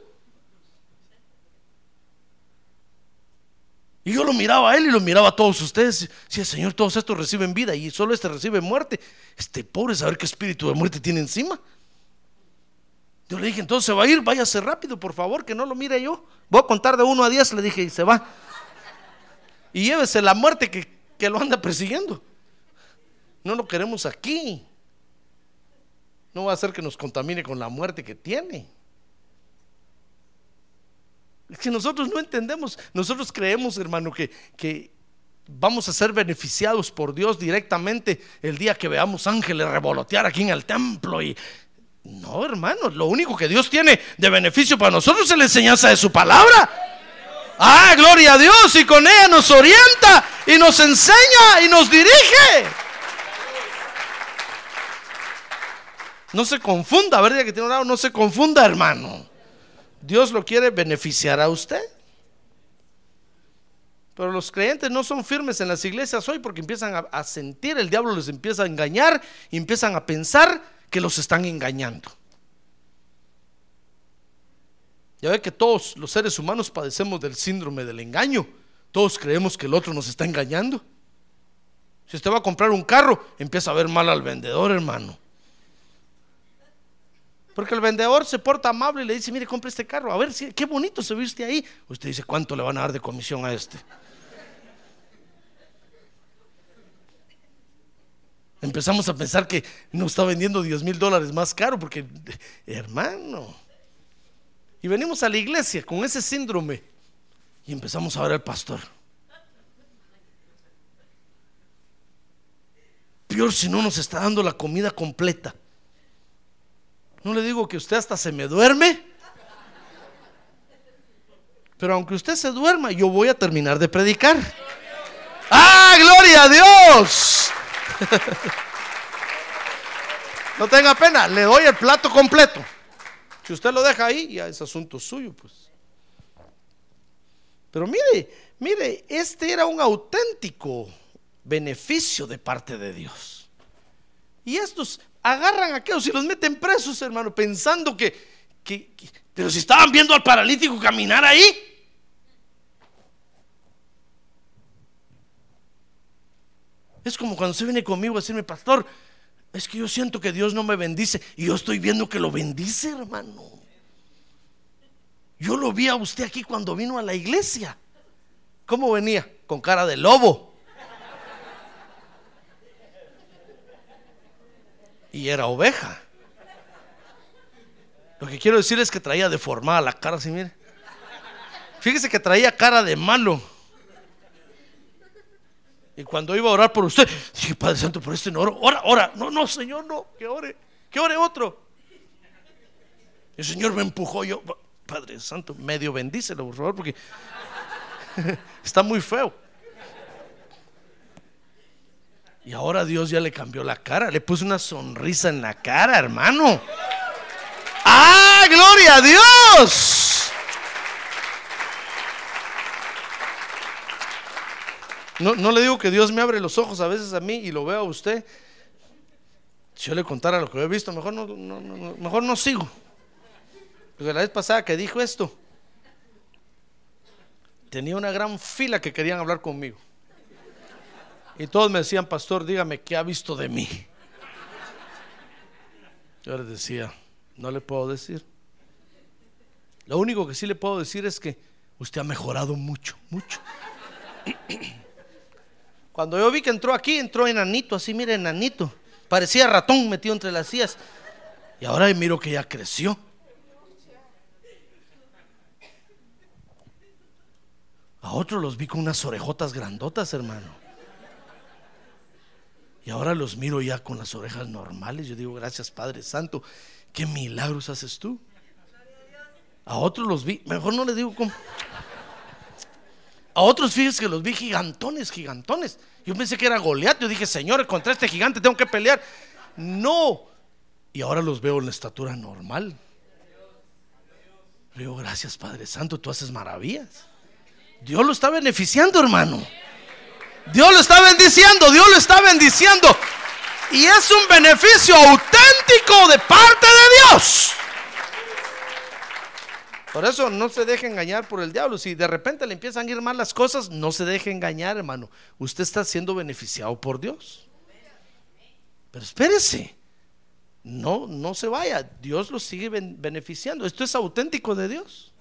Y yo lo miraba a él y lo miraba a todos ustedes. Si el Señor, todos estos reciben vida y solo este recibe muerte. Este pobre, saber qué espíritu de muerte tiene encima. Yo le dije, entonces va a ir, váyase rápido, por favor, que no lo mire yo. Voy a contar de uno a diez, le dije, y se va. Y llévese la muerte que, que lo anda persiguiendo. No lo queremos aquí. No va a hacer que nos contamine con la muerte que tiene. Es que nosotros no entendemos, nosotros creemos, hermano, que, que vamos a ser beneficiados por Dios directamente el día que veamos ángeles revolotear aquí en el templo y no, hermano, lo único que Dios tiene de beneficio para nosotros es la enseñanza de su palabra. Ah, gloria a Dios y con ella nos orienta y nos enseña y nos dirige. No se confunda, ¿verdad? Que tiene un lado, no se confunda, hermano. Dios lo quiere beneficiar a usted. Pero los creyentes no son firmes en las iglesias hoy porque empiezan a, sentir, el diablo les empieza a engañar y empiezan a pensar que los están engañando. Ya ve que todos los seres humanos padecemos del síndrome del engaño. Todos creemos que el otro nos está engañando. Si usted va a comprar un carro, empieza a ver mal al vendedor, hermano. Porque el vendedor se porta amable y le dice, mire, compre este carro, a ver qué bonito se viste ahí. Usted dice, ¿cuánto le van a dar de comisión a este? Empezamos a pensar que nos está vendiendo 10 mil dólares más caro porque, hermano, y venimos a la iglesia con ese síndrome y empezamos a ver al pastor. Peor si no nos está dando la comida completa. No le digo que usted hasta se me duerme. Pero aunque usted se duerma, yo voy a terminar de predicar. ¡Ah, gloria a Dios! No tenga pena, le doy el plato completo. Si usted lo deja ahí, ya es asunto suyo, pues. Pero mire, mire, este era un auténtico beneficio de parte de Dios. Y estos agarran a aquellos y los meten presos, hermano, pensando que, que, pero si estaban viendo al paralítico caminar ahí. Es como cuando se viene conmigo a decirme, pastor, es que yo siento que Dios no me bendice y yo estoy viendo que lo bendice, hermano. Yo lo vi a usted aquí cuando vino a la iglesia. ¿Cómo venía? Con cara de lobo. Y era oveja. Lo que quiero decir es que traía deformada la cara, así mire. Fíjese que traía cara de malo. Y cuando iba a orar por usted, dije, Padre Santo, por este no oro. Ora, ora. No, no, Señor, no. Que ore. Que ore otro. El Señor me empujó. Yo, Padre Santo, medio bendícelo, por favor, porque está muy feo. Y ahora Dios ya le cambió la cara. Le puso una sonrisa en la cara, hermano. ¡Ah, gloria a Dios! No, le digo que Dios me abre los ojos a veces a mí y lo veo a usted. Si yo le contara lo que he visto, mejor no, mejor no sigo. Porque la vez pasada que dijo esto, tenía una gran fila que querían hablar conmigo. Y todos me decían, pastor, dígame qué ha visto de mí. Yo les decía, no le puedo decir. Lo único que sí le puedo decir es que usted ha mejorado mucho, mucho. Cuando yo vi que entró aquí, entró enanito, así, mire, enanito. Parecía ratón metido entre las sillas. Y ahora miro que ya creció. A otros los vi con unas orejotas grandotas, hermano. Y ahora los miro ya con las orejas normales. Yo digo, gracias Padre Santo, qué milagros haces tú. A otros los vi, mejor no le digo cómo. A otros fíjese que los vi gigantones, gigantones. Yo pensé que era Goliat. Yo dije, Señor, contra este gigante tengo que pelear. No. Y ahora los veo en la estatura normal. Le digo, gracias Padre Santo, tú haces maravillas. Dios lo está beneficiando, hermano. Dios lo está bendiciendo, Dios lo está bendiciendo. Y es un beneficio auténtico de parte de Dios. Por eso no se deje engañar por el diablo. Si de repente le empiezan a ir mal las cosas, no se deje engañar, hermano. Usted está siendo beneficiado por Dios. Pero espérese. No, no se vaya. Dios lo sigue beneficiando. Esto es auténtico de Dios.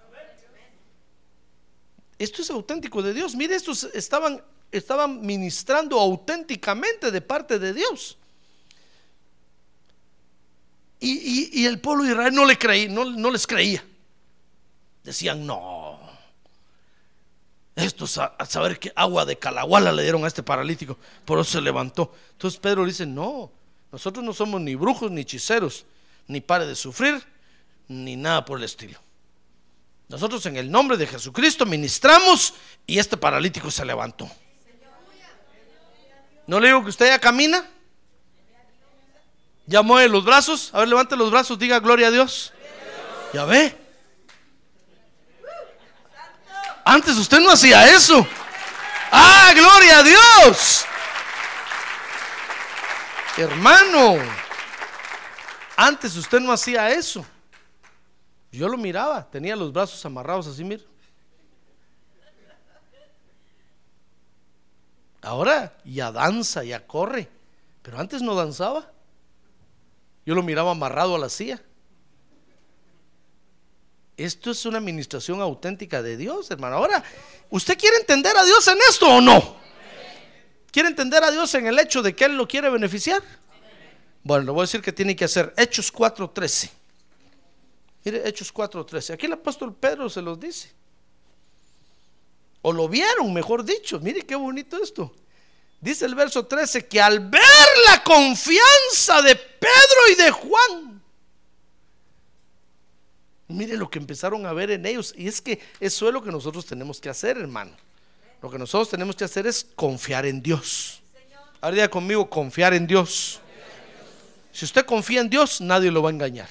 Esto es auténtico de Dios. Mire, estos estaban, estaban ministrando auténticamente de parte de Dios. Y, el pueblo de Israel no, le creí, no, no les creía. Decían, no. Esto a, saber que agua de calahuala le dieron a este paralítico. Por eso se levantó. Entonces Pedro dice, no, nosotros no somos ni brujos ni hechiceros, ni pare de sufrir, ni nada por el estilo. Nosotros en el nombre de Jesucristo ministramos y este paralítico se levantó. ¿No le digo que usted ya camina? ¿Ya mueve los brazos? A ver, levante los brazos, diga gloria a Dios. ¿Ya ve? Antes usted no hacía eso. ¡Ah, gloria a Dios! Hermano, antes usted no hacía eso. Yo lo miraba, tenía los brazos amarrados así, mira. Ahora ya danza, ya corre, pero antes no danzaba. Yo lo miraba amarrado a la silla. Esto es una administración auténtica de Dios, hermano. Ahora, ¿usted quiere entender a Dios en esto o no? ¿Quiere entender a Dios en el hecho de que Él lo quiere beneficiar? Bueno, le voy a decir que tiene que hacer Hechos 4.13. Mire, Hechos 4.13. Aquí el apóstol Pedro se los dice. O lo vieron, mejor dicho. Mire qué bonito esto. Dice el verso 13 que al ver la confianza de Pedro y de Juan, mire lo que empezaron a ver en ellos. Y es que eso es lo que nosotros tenemos que hacer, hermano. Lo que nosotros tenemos que hacer es confiar en Dios. Ahora conmigo, confiar en Dios. Si usted confía en Dios, nadie lo va a engañar.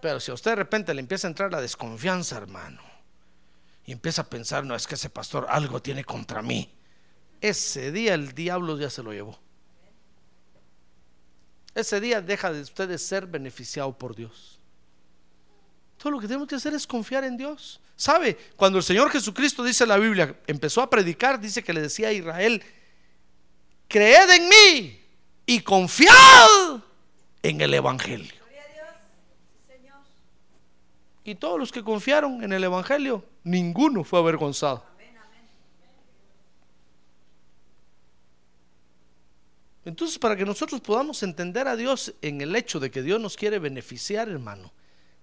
Pero si a usted de repente le empieza a entrar la desconfianza, hermano, y empieza a pensar, no, es que ese pastor algo tiene contra mí, ese día el diablo ya se lo llevó. Ese día deja de usted de ser beneficiado por Dios. Todo lo que tenemos que hacer es confiar en Dios. ¿Sabe? Cuando el Señor Jesucristo dice en la Biblia, empezó a predicar, dice que le decía a Israel, creed en mí y confiad en el Evangelio. Y todos los que confiaron en el Evangelio, ninguno fue avergonzado. Entonces, para que nosotros podamos entender a Dios en el hecho de que Dios nos quiere beneficiar, hermano,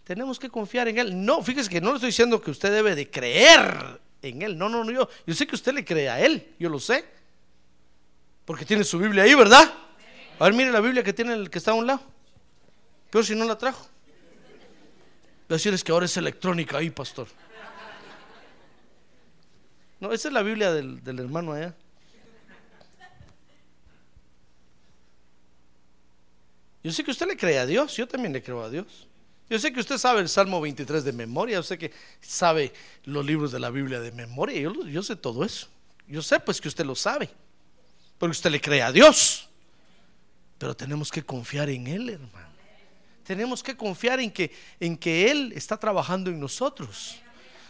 tenemos que confiar en Él. No, fíjese que no le estoy diciendo que usted debe de creer en Él. No, no, no, yo, sé que usted le cree a Él, yo lo sé. Porque tiene su Biblia ahí, ¿verdad? A ver, mire la Biblia que tiene el que está a un lado. Pero si no la trajo. Decirles que ahora es electrónica ahí, pastor. No, esa es la Biblia del hermano allá. Yo sé que usted le cree a Dios, yo también le creo a Dios. Yo sé que usted sabe el Salmo 23 de memoria, yo sé que sabe los libros de la Biblia de memoria, yo, sé todo eso. Yo sé pues que usted lo sabe, porque usted le cree a Dios. Pero tenemos que confiar en Él, hermano. Tenemos que confiar en que, en que Él está trabajando en nosotros.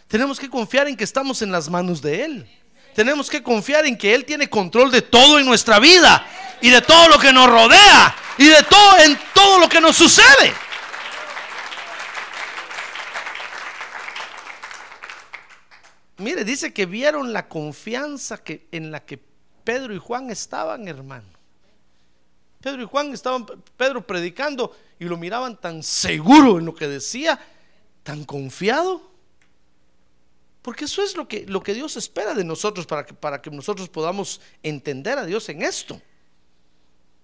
Tenemos que confiar en que estamos en las manos de Él. Tenemos que confiar en que Él tiene control de todo en nuestra vida y de todo lo que nos rodea y de todo en todo lo que nos sucede. Mire, dice que vieron la confianza que, en la que Pedro y Juan estaban, hermano. Pedro y Juan estaban, Pedro predicando y lo miraban tan seguro en lo que decía, tan confiado. Porque eso es lo que, lo que Dios espera de nosotros para que, para que nosotros podamos entender a Dios en esto.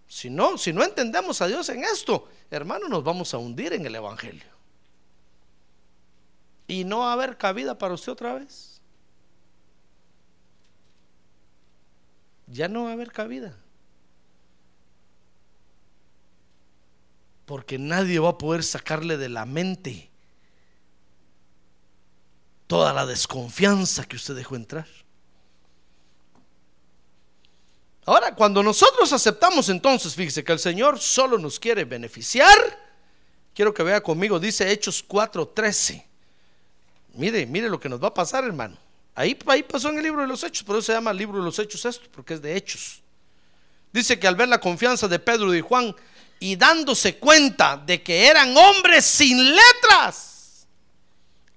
Si no, si no entendemos a Dios en esto, hermano, nos vamos a hundir en el Evangelio. Y no va a haber cabida para usted otra vez. Ya no va a haber cabida. Porque nadie va a poder sacarle de la mente toda la desconfianza que usted dejó entrar. Ahora, cuando nosotros aceptamos entonces, fíjese que el Señor solo nos quiere beneficiar, quiero que vea conmigo, dice Hechos 4:13. Mire, mire lo que nos va a pasar, hermano. Ahí, ahí pasó en el libro de los Hechos, por eso se llama el libro de los Hechos esto, porque es de Hechos. Dice que al ver la confianza de Pedro y Juan y dándose cuenta de que eran hombres sin letras,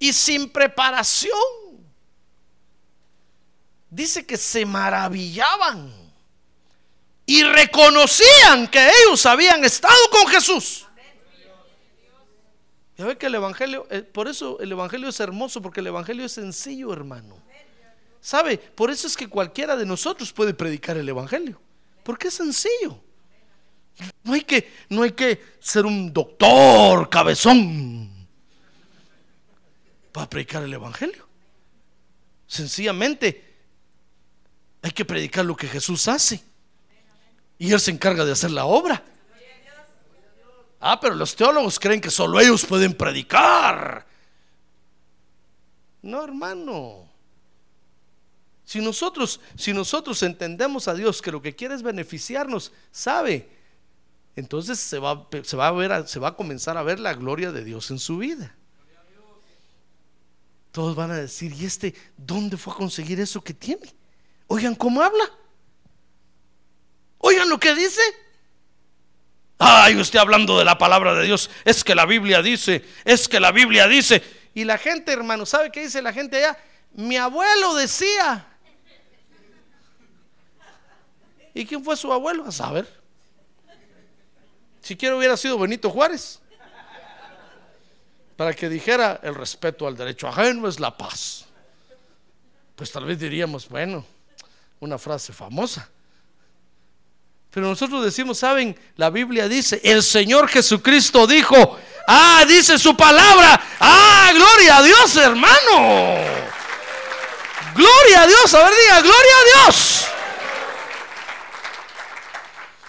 y sin preparación. Dice que se maravillaban y reconocían que ellos habían estado con Jesús. Ya ve que el Evangelio, eh, por eso el Evangelio es hermoso, porque el Evangelio es sencillo, hermano. ¿Sabe? Por eso es que cualquiera de nosotros puede predicar el Evangelio, porque es sencillo. No hay que, no hay que ser un doctor cabezón para predicar el Evangelio. Sencillamente hay que predicar lo que Jesús hace. Y Él se encarga de hacer la obra. Ah, pero los teólogos creen que solo ellos pueden predicar. No, hermano. Si nosotros, si nosotros entendemos a Dios que lo que quiere es beneficiarnos, sabe, entonces se va, se va a ver, se va a comenzar a ver la gloria de Dios en su vida. Todos van a decir, ¿y este dónde fue a conseguir eso que tiene? Oigan cómo habla. Oigan lo que dice. Ay, usted hablando de la palabra de Dios. Es que la Biblia dice, es que la Biblia dice. Y la gente, hermano, ¿sabe qué dice la gente allá? Mi abuelo decía. ¿Y quién fue su abuelo? A saber. Si quiero hubiera sido Benito Juárez para que dijera el respeto al derecho ajeno es la paz. Pues tal vez diríamos, bueno, una frase famosa. Pero nosotros decimos, ¿saben? La Biblia dice, el Señor Jesucristo dijo, ah, dice su palabra, ah, gloria a Dios, hermano. Gloria a Dios, a ver, diga, gloria a Dios.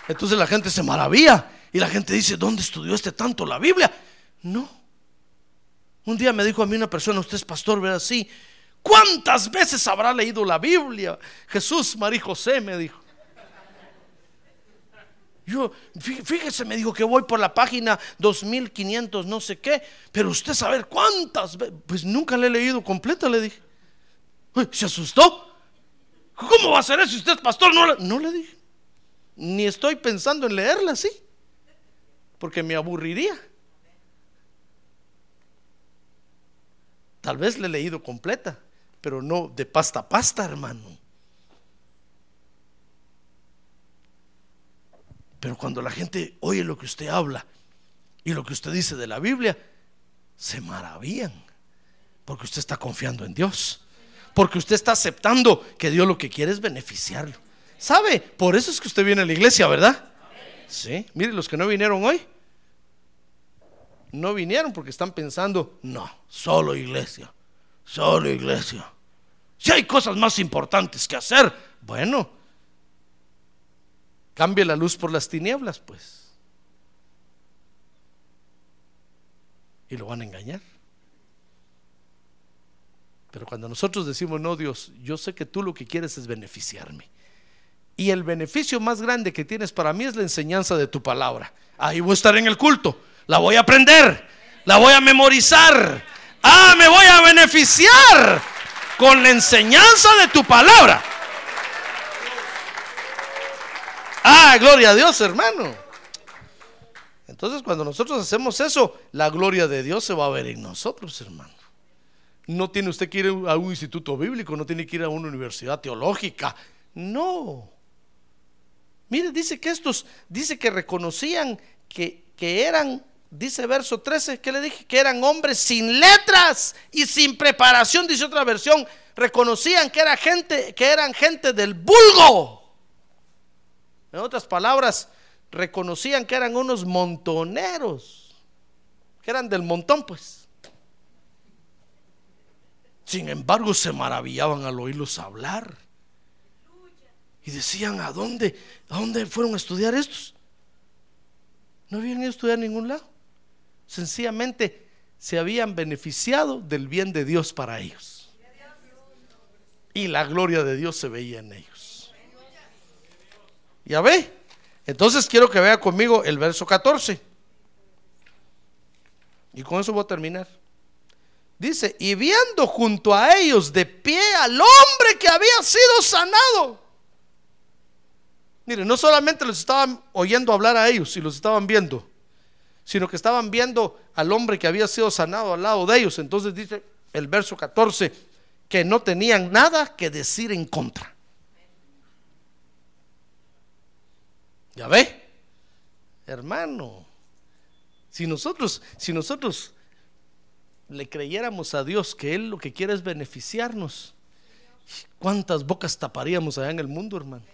Entonces la gente se maravilla y la gente dice, ¿dónde estudió este tanto la Biblia? No. Un día me dijo a mí una persona, usted es pastor, ¿verdad? Sí. ¿Cuántas veces habrá leído la Biblia? Jesús, María José me dijo. Yo, fíjese, me dijo que voy por la página 2500, no sé qué, pero usted saber cuántas pues nunca le he leído completa, le dije. ¿Se asustó? ¿Cómo va a ser eso si usted es pastor? No, no le dije. Ni estoy pensando en leerla así, porque me aburriría. Tal vez le he leído completa, pero no de pasta a pasta, hermano. Pero cuando la gente oye lo que usted habla y lo que usted dice de la Biblia, se maravillan, porque usted está confiando en Dios, porque usted está aceptando que Dios lo que quiere es beneficiarlo. ¿Sabe? Por eso es que usted viene a la iglesia, ¿verdad? Sí, mire los que no vinieron hoy no vinieron porque están pensando, no, solo iglesia, solo iglesia. Si hay cosas más importantes que hacer, bueno, cambie la luz por las tinieblas, pues. Y lo van a engañar. Pero cuando nosotros decimos, no, Dios, yo sé que tú lo que quieres es beneficiarme. Y el beneficio más grande que tienes para mí es la enseñanza de tu palabra. Ahí voy a estar en el culto la voy a aprender, la voy a memorizar. Ah, me voy a beneficiar con la enseñanza de tu palabra. Ah, gloria a Dios, hermano. Entonces, cuando nosotros hacemos eso, la gloria de Dios se va a ver en nosotros, hermano. No tiene usted que ir a un instituto bíblico, no tiene que ir a una universidad teológica. No. Mire, dice que estos, dice que reconocían que, que eran dice verso 13, que le dije? Que eran hombres sin letras y sin preparación, dice otra versión. Reconocían que, era gente, que eran gente del vulgo. En otras palabras, reconocían que eran unos montoneros, que eran del montón, pues. Sin embargo, se maravillaban al oírlos hablar. Y decían, ¿a dónde? ¿A dónde fueron a estudiar estos? No habían ido a estudiar a ningún lado. Sencillamente se habían beneficiado del bien de Dios para ellos. Y la gloria de Dios se veía en ellos. Ya ve. Entonces quiero que vea conmigo el verso 14. Y con eso voy a terminar. Dice, y viendo junto a ellos de pie al hombre que había sido sanado. Mire, no solamente los estaban oyendo hablar a ellos y los estaban viendo, sino que estaban viendo al hombre que había sido sanado al lado de ellos. Entonces dice el verso 14 que no tenían nada que decir en contra. ¿Ya ve? Hermano, si nosotros, si nosotros le creyéramos a Dios que Él lo que quiere es beneficiarnos, ¿cuántas bocas taparíamos allá en el mundo, hermano?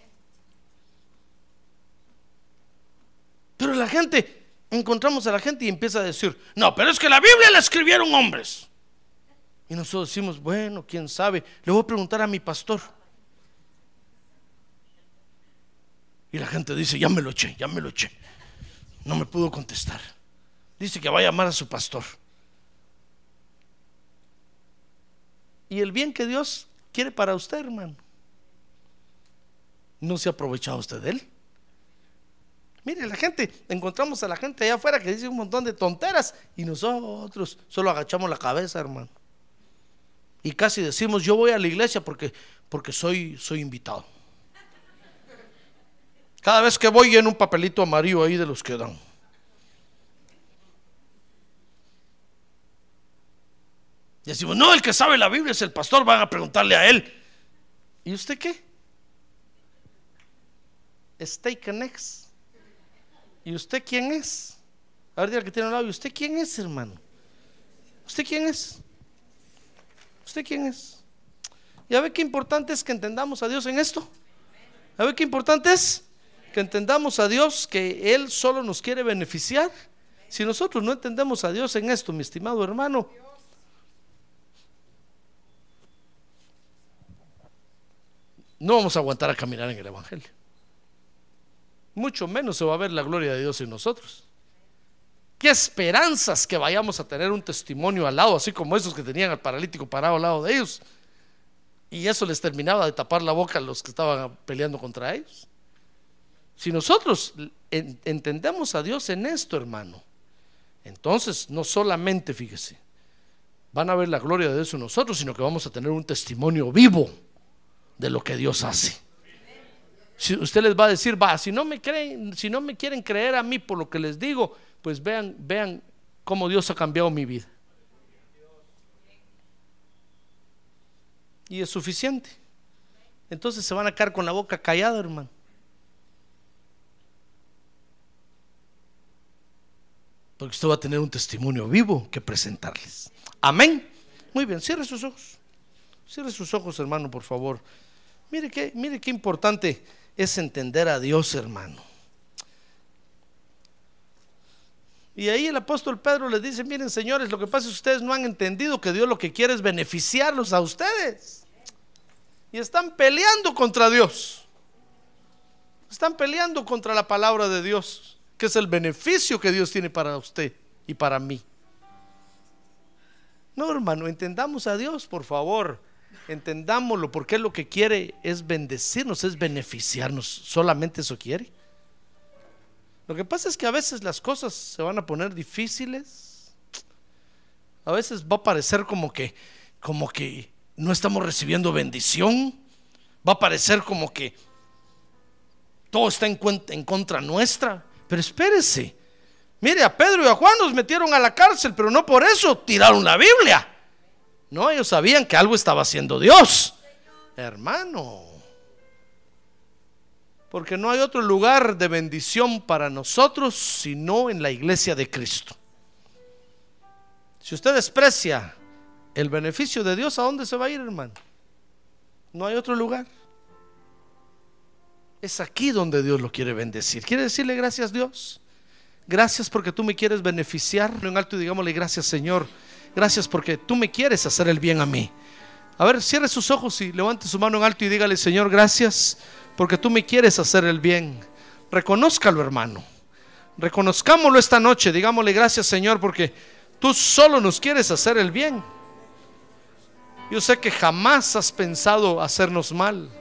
Pero la gente, encontramos a la gente y empieza a decir, no, pero es que la Biblia la escribieron hombres. Y nosotros decimos, bueno, quién sabe, le voy a preguntar a mi pastor. Y la gente dice, ya me lo eché, ya me lo eché. No me pudo contestar. Dice que va a llamar a su pastor. Y el bien que Dios quiere para usted, hermano. ¿No se ha aprovechado usted de él? Mire, la gente, encontramos a la gente allá afuera que dice un montón de tonteras y nosotros solo agachamos la cabeza, hermano. Y casi decimos, yo voy a la iglesia porque, porque soy, soy invitado. Cada vez que voy en un papelito amarillo ahí de los que dan. Y decimos, no, el que sabe la Biblia es el pastor, van a preguntarle a él. ¿Y usted qué? Stay next. ¿Y usted quién es? A ver, que tiene un lado, ¿y usted quién es, hermano? ¿Usted quién es? ¿Usted quién es? ¿Ya ve qué importante es que entendamos a Dios en esto? ¿Ya ve qué importante es? Que entendamos a Dios que Él solo nos quiere beneficiar. Si nosotros no entendemos a Dios en esto, mi estimado hermano, no vamos a aguantar a caminar en el Evangelio. Mucho menos se va a ver la gloria de Dios en nosotros. Qué esperanzas que vayamos a tener un testimonio al lado, así como esos que tenían al paralítico parado al lado de ellos. Y eso les terminaba de tapar la boca a los que estaban peleando contra ellos. Si nosotros entendemos a Dios en esto, hermano, entonces no solamente, fíjese, van a ver la gloria de Dios en nosotros, sino que vamos a tener un testimonio vivo de lo que Dios hace. Si usted les va a decir, va, si no me creen, si no me quieren creer a mí por lo que les digo, pues vean, vean cómo Dios ha cambiado mi vida. Y es suficiente. Entonces se van a quedar con la boca callada, hermano. Porque usted va a tener un testimonio vivo que presentarles. Amén. Muy bien, cierre sus ojos. Cierre sus ojos, hermano, por favor. Mire qué, mire qué importante es entender a Dios, hermano. Y ahí el apóstol Pedro les dice, miren señores, lo que pasa es que ustedes no han entendido que Dios lo que quiere es beneficiarlos a ustedes. Y están peleando contra Dios. Están peleando contra la palabra de Dios, que es el beneficio que Dios tiene para usted y para mí. No, hermano, entendamos a Dios, por favor entendámoslo, porque lo que quiere es bendecirnos, es beneficiarnos. Solamente eso quiere. Lo que pasa es que a veces las cosas se van a poner difíciles. A veces va a parecer como que, como que no estamos recibiendo bendición. Va a parecer como que todo está en, en contra nuestra. Pero espérese. Mire, a Pedro y a Juan los metieron a la cárcel, pero no por eso tiraron la Biblia. No, ellos sabían que algo estaba haciendo Dios. Hermano. Porque no hay otro lugar de bendición para nosotros sino en la iglesia de Cristo. Si usted desprecia el beneficio de Dios, ¿a dónde se va a ir, hermano? No hay otro lugar. Es aquí donde Dios lo quiere bendecir. ¿Quiere decirle gracias Dios? Gracias porque tú me quieres beneficiar. En alto y digámosle gracias Señor. Gracias porque tú me quieres hacer el bien a mí. A ver, cierre sus ojos y levante su mano en alto y dígale Señor, gracias porque tú me quieres hacer el bien. Reconózcalo, hermano. Reconozcámoslo esta noche. Digámosle gracias Señor porque tú solo nos quieres hacer el bien. Yo sé que jamás has pensado hacernos mal.